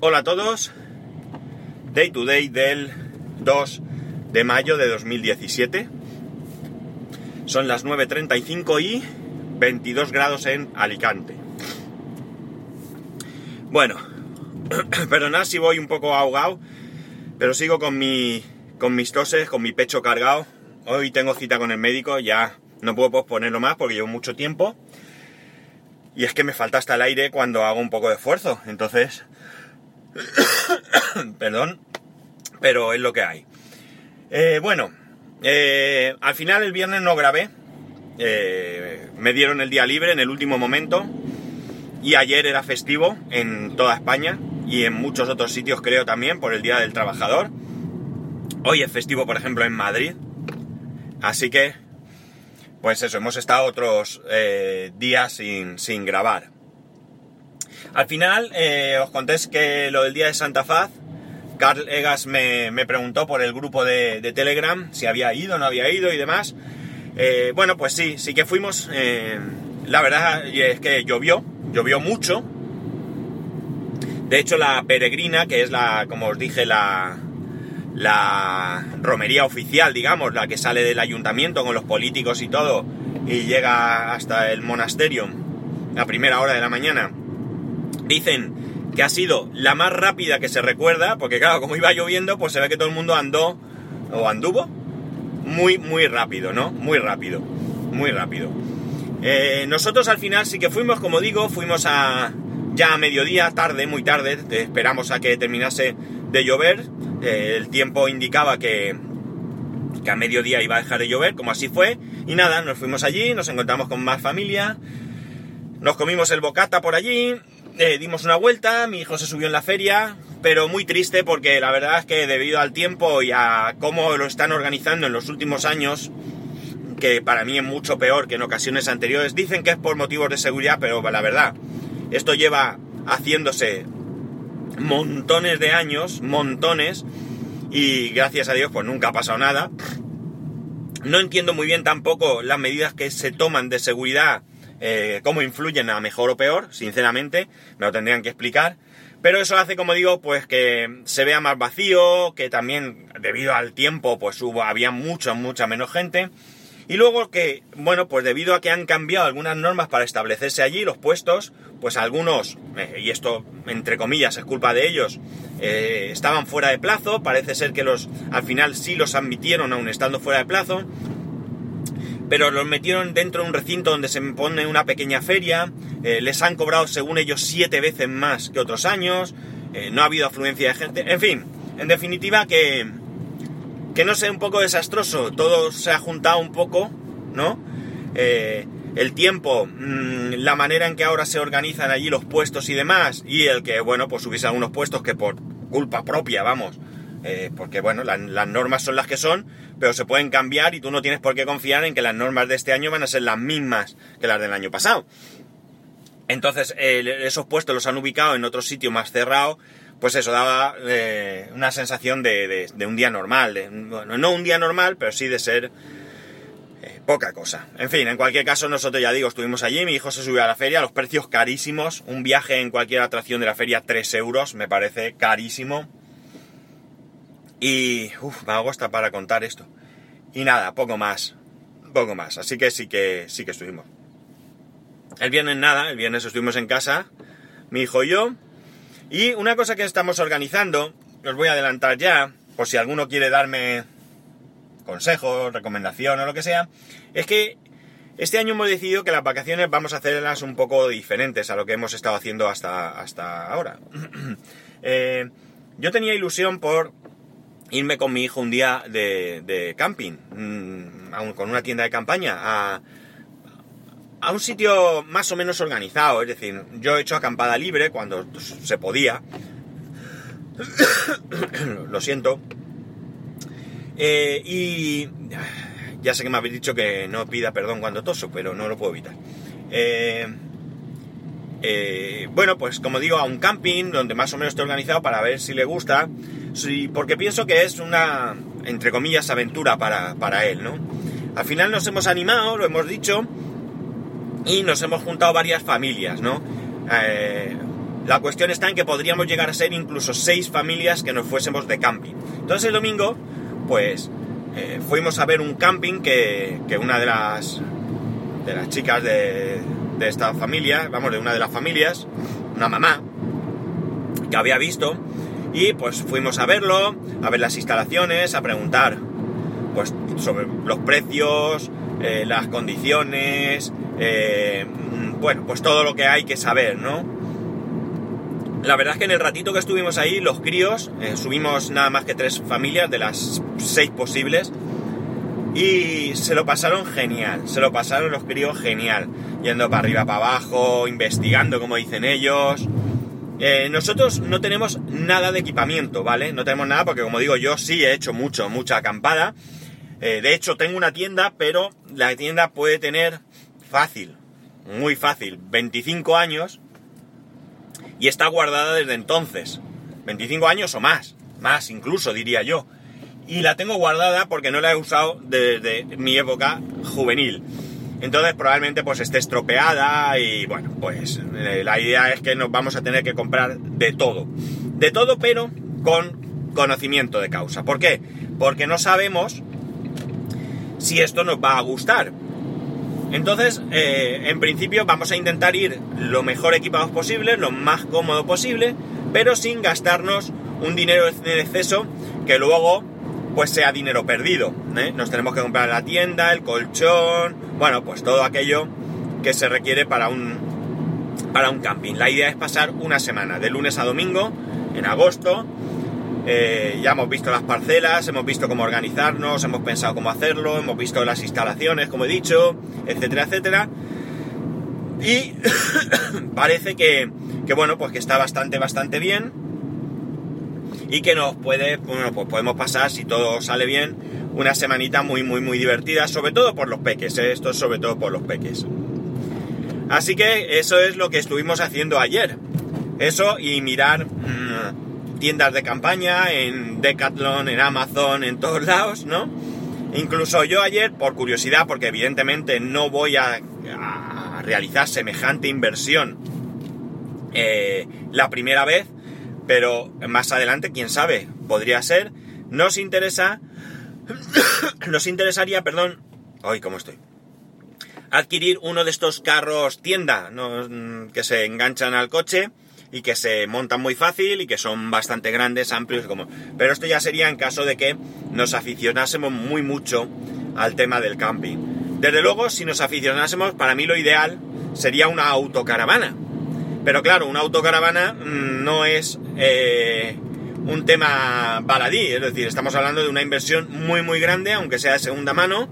Hola a todos. Day to day del 2 de mayo de 2017. Son las 9.35 y 22 grados en Alicante. Bueno, perdonad si voy un poco ahogado, pero sigo con mi con mis toses, con mi pecho cargado. Hoy tengo cita con el médico, ya no puedo posponerlo más porque llevo mucho tiempo. Y es que me falta hasta el aire cuando hago un poco de esfuerzo. Entonces, perdón, pero es lo que hay. Eh, bueno, eh, al final el viernes no grabé. Eh, me dieron el día libre en el último momento. Y ayer era festivo en toda España y en muchos otros sitios creo también por el Día del Trabajador. Hoy es festivo, por ejemplo, en Madrid. Así que, pues eso, hemos estado otros días sin, sin grabar. Al final, eh, os conté que lo del día de Santa Faz, Carl Egas me, preguntó por el grupo de, Telegram si había ido, no había ido y demás. Eh, bueno, pues sí, sí que fuimos. Eh, la verdad es que llovió, llovió mucho. De hecho, la peregrina, que es la, como os dije, la, la romería oficial, digamos, la que sale del ayuntamiento con los políticos y todo, y llega hasta el monasterio a primera hora de la mañana, Dicen que ha sido la más rápida que se recuerda, porque claro, como iba lloviendo, pues se ve que todo el mundo andó, o anduvo, muy, muy rápido, ¿no? Muy rápido, muy rápido. Eh, nosotros al final sí que fuimos, como digo, fuimos a ya a mediodía, tarde, muy tarde, esperamos a que terminase de llover, eh, el tiempo indicaba que, que a mediodía iba a dejar de llover, como así fue, y nada, nos fuimos allí, nos encontramos con más familia, nos comimos el bocata por allí, eh, dimos una vuelta, mi hijo se subió en la feria, pero muy triste porque la verdad es que debido al tiempo y a cómo lo están organizando en los últimos años, que para mí es mucho peor que en ocasiones anteriores, dicen que es por motivos de seguridad, pero la verdad, esto lleva haciéndose montones de años, montones, y gracias a Dios pues nunca ha pasado nada. No entiendo muy bien tampoco las medidas que se toman de seguridad eh, cómo influyen a mejor o peor, sinceramente, me lo tendrían que explicar. Pero eso hace, como digo, pues que se vea más vacío, que también debido al tiempo, pues hubo, había mucha, mucha menos gente. Y luego que, bueno, pues debido a que han cambiado algunas normas para establecerse allí, los puestos, pues algunos, eh, y esto entre comillas es culpa de ellos, eh, estaban fuera de plazo, parece ser que los al final sí los admitieron aún estando fuera de plazo, pero los metieron dentro de un recinto donde se pone una pequeña feria, eh, les han cobrado según ellos siete veces más que otros años, eh, no ha habido afluencia de gente, en fin, en definitiva que, que no sea un poco desastroso, todo se ha juntado un poco, ¿no? Eh, el tiempo, mm, la manera en que ahora se organizan allí los puestos y demás, y el que, bueno, pues hubiese algunos puestos que por culpa propia, vamos, eh, porque bueno, las normas son las que son, pero se pueden cambiar y tú no tienes por qué confiar en que las normas de este año van a ser las mismas que las del año pasado. Entonces, esos puestos los han ubicado en otro sitio más cerrado, pues eso daba eh, una sensación de, un día normal, no un día normal, pero sí de ser eh, poca cosa. En fin, en cualquier caso, nosotros ya digo, estuvimos allí, mi hijo se subió a la feria, los precios carísimos, un viaje en cualquier atracción de la feria 3 euros, me parece carísimo. Y uf, me hago hasta para contar esto. Y nada, poco más. Poco más. Así que sí que sí que estuvimos. El viernes nada, el viernes estuvimos en casa, mi hijo y yo. Y una cosa que estamos organizando, os voy a adelantar ya, por si alguno quiere darme consejos, recomendación o lo que sea, es que este año hemos decidido que las vacaciones vamos a hacerlas un poco diferentes a lo que hemos estado haciendo hasta, hasta ahora. Eh, yo tenía ilusión por irme con mi hijo un día de, camping, mm, con una tienda de campaña, a, a un sitio más o menos organizado. Es decir, yo he hecho acampada libre cuando se podía. Lo siento. Eh, y ya sé que me habéis dicho que no pida perdón cuando toso, pero no lo puedo evitar. Eh, eh, bueno, pues como digo, a un camping donde más o menos esté organizado para ver si le gusta, sí, porque pienso que es una, entre comillas, aventura para, para él, ¿no? Al final nos hemos animado, lo hemos dicho, y nos hemos juntado varias familias, ¿no? Eh, La cuestión está en que podríamos llegar a ser incluso seis familias que nos fuésemos de camping. Entonces el domingo, pues eh, fuimos a ver un camping que, que, una de las, de las chicas de, de esta familia, vamos, de una de las familias, una mamá, que había visto, y pues fuimos a verlo, a ver las instalaciones, a preguntar pues sobre los precios, eh, las condiciones, eh, bueno, pues todo lo que hay que saber, ¿no? La verdad es que en el ratito que estuvimos ahí, los críos, eh, subimos nada más que tres familias de las seis posibles, y se lo pasaron genial, se lo pasaron los críos genial, yendo para arriba, para abajo, investigando como dicen ellos. Eh, nosotros no tenemos nada de equipamiento, ¿vale? No tenemos nada porque como digo yo sí he hecho mucho, mucha acampada. Eh, de hecho tengo una tienda, pero la tienda puede tener fácil, muy fácil, 25 años y está guardada desde entonces. 25 años o más, más incluso diría yo y la tengo guardada porque no la he usado desde mi época juvenil. Entonces probablemente pues esté estropeada y bueno, pues eh, la idea es que nos vamos a tener que comprar de todo. De todo pero con conocimiento de causa. ¿Por qué? Porque no sabemos si esto nos va a gustar. Entonces, eh, en principio vamos a intentar ir lo mejor equipados posible, lo más cómodo posible, pero sin gastarnos un dinero en exceso que luego pues sea dinero perdido. ¿eh? Nos tenemos que comprar la tienda, el colchón, bueno, pues todo aquello que se requiere para un, para un camping. La idea es pasar una semana, de lunes a domingo, en agosto. Eh, ya hemos visto las parcelas, hemos visto cómo organizarnos, hemos pensado cómo hacerlo, hemos visto las instalaciones, como he dicho, etcétera, etcétera. Y parece que, que, bueno, pues que está bastante, bastante bien y que nos puede, bueno, pues podemos pasar, si todo sale bien, una semanita muy, muy, muy divertida, sobre todo por los peques, ¿eh? esto es sobre todo por los peques. Así que eso es lo que estuvimos haciendo ayer. Eso y mirar mm, tiendas de campaña en Decathlon, en Amazon, en todos lados, ¿no? Incluso yo ayer, por curiosidad, porque evidentemente no voy a, realizar semejante inversión eh, la primera vez, pero más adelante, quién sabe, podría ser. Nos interesa, nos interesaría, perdón, hoy cómo estoy, adquirir uno de estos carros tienda que se enganchan al coche y que se montan muy fácil y que son bastante grandes, amplios, como. Pero esto ya sería en caso de que nos aficionásemos muy mucho al tema del camping. Desde luego, si nos aficionásemos, para mí lo ideal sería una autocaravana pero claro, una autocaravana mm, no es eh, un tema baladí, es decir, estamos hablando de una inversión muy muy grande, aunque sea de segunda mano,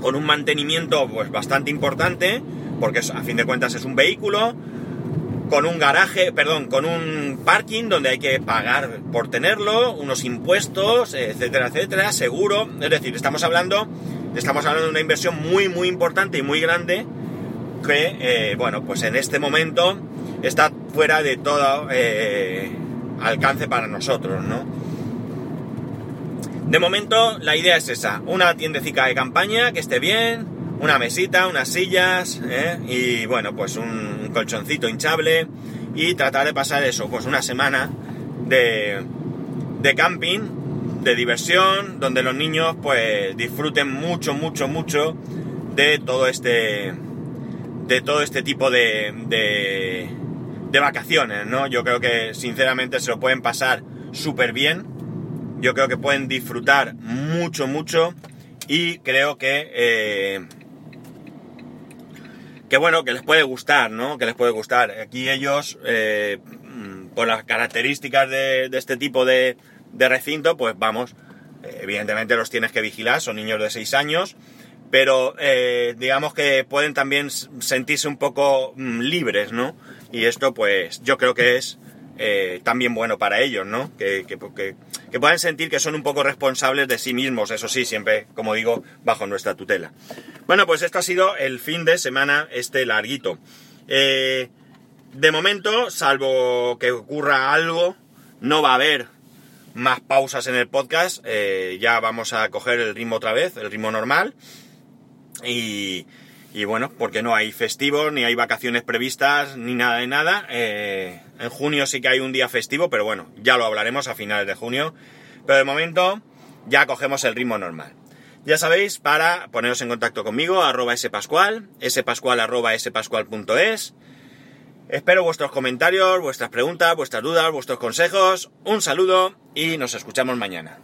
con un mantenimiento pues bastante importante, porque a fin de cuentas es un vehículo, con un garaje, perdón, con un parking donde hay que pagar por tenerlo, unos impuestos, etcétera, etcétera, seguro, es decir, estamos hablando, estamos hablando de una inversión muy muy importante y muy grande que, eh, bueno, pues en este momento está fuera de todo eh, alcance para nosotros, ¿no? De momento la idea es esa, una tiendecita de campaña que esté bien, una mesita, unas sillas ¿eh? y bueno, pues un colchoncito hinchable y tratar de pasar eso, pues una semana de, de camping, de diversión, donde los niños pues disfruten mucho, mucho, mucho de todo este de todo este tipo de, vacaciones, ¿no? Yo creo que sinceramente se lo pueden pasar súper bien. Yo creo que pueden disfrutar mucho, mucho. Y creo que... Eh, que bueno, que les puede gustar, ¿no? Que les puede gustar. Aquí ellos, eh, por las características de, de este tipo de, de, recinto, pues vamos, evidentemente los tienes que vigilar, son niños de 6 años, pero eh, digamos que pueden también sentirse un poco mm, libres, ¿no? Y esto pues yo creo que es eh, también bueno para ellos, ¿no? Que, que, que, puedan sentir que son un poco responsables de sí mismos, eso sí, siempre, como digo, bajo nuestra tutela. Bueno, pues esto ha sido el fin de semana este larguito. Eh, de momento, salvo que ocurra algo, no va a haber más pausas en el podcast, ya vamos a coger el ritmo otra vez, el ritmo normal. Y, bueno, porque no hay festivos, ni hay vacaciones previstas, ni nada de nada. Eh, en junio sí que hay un día festivo, pero bueno, ya lo hablaremos a finales de junio. Pero de momento ya cogemos el ritmo normal. Ya sabéis, para poneros en contacto conmigo, arroba spascual, spascual arroba spascual.es. Espero vuestros comentarios, vuestras preguntas, vuestras dudas, vuestros consejos. Un saludo y nos escuchamos mañana.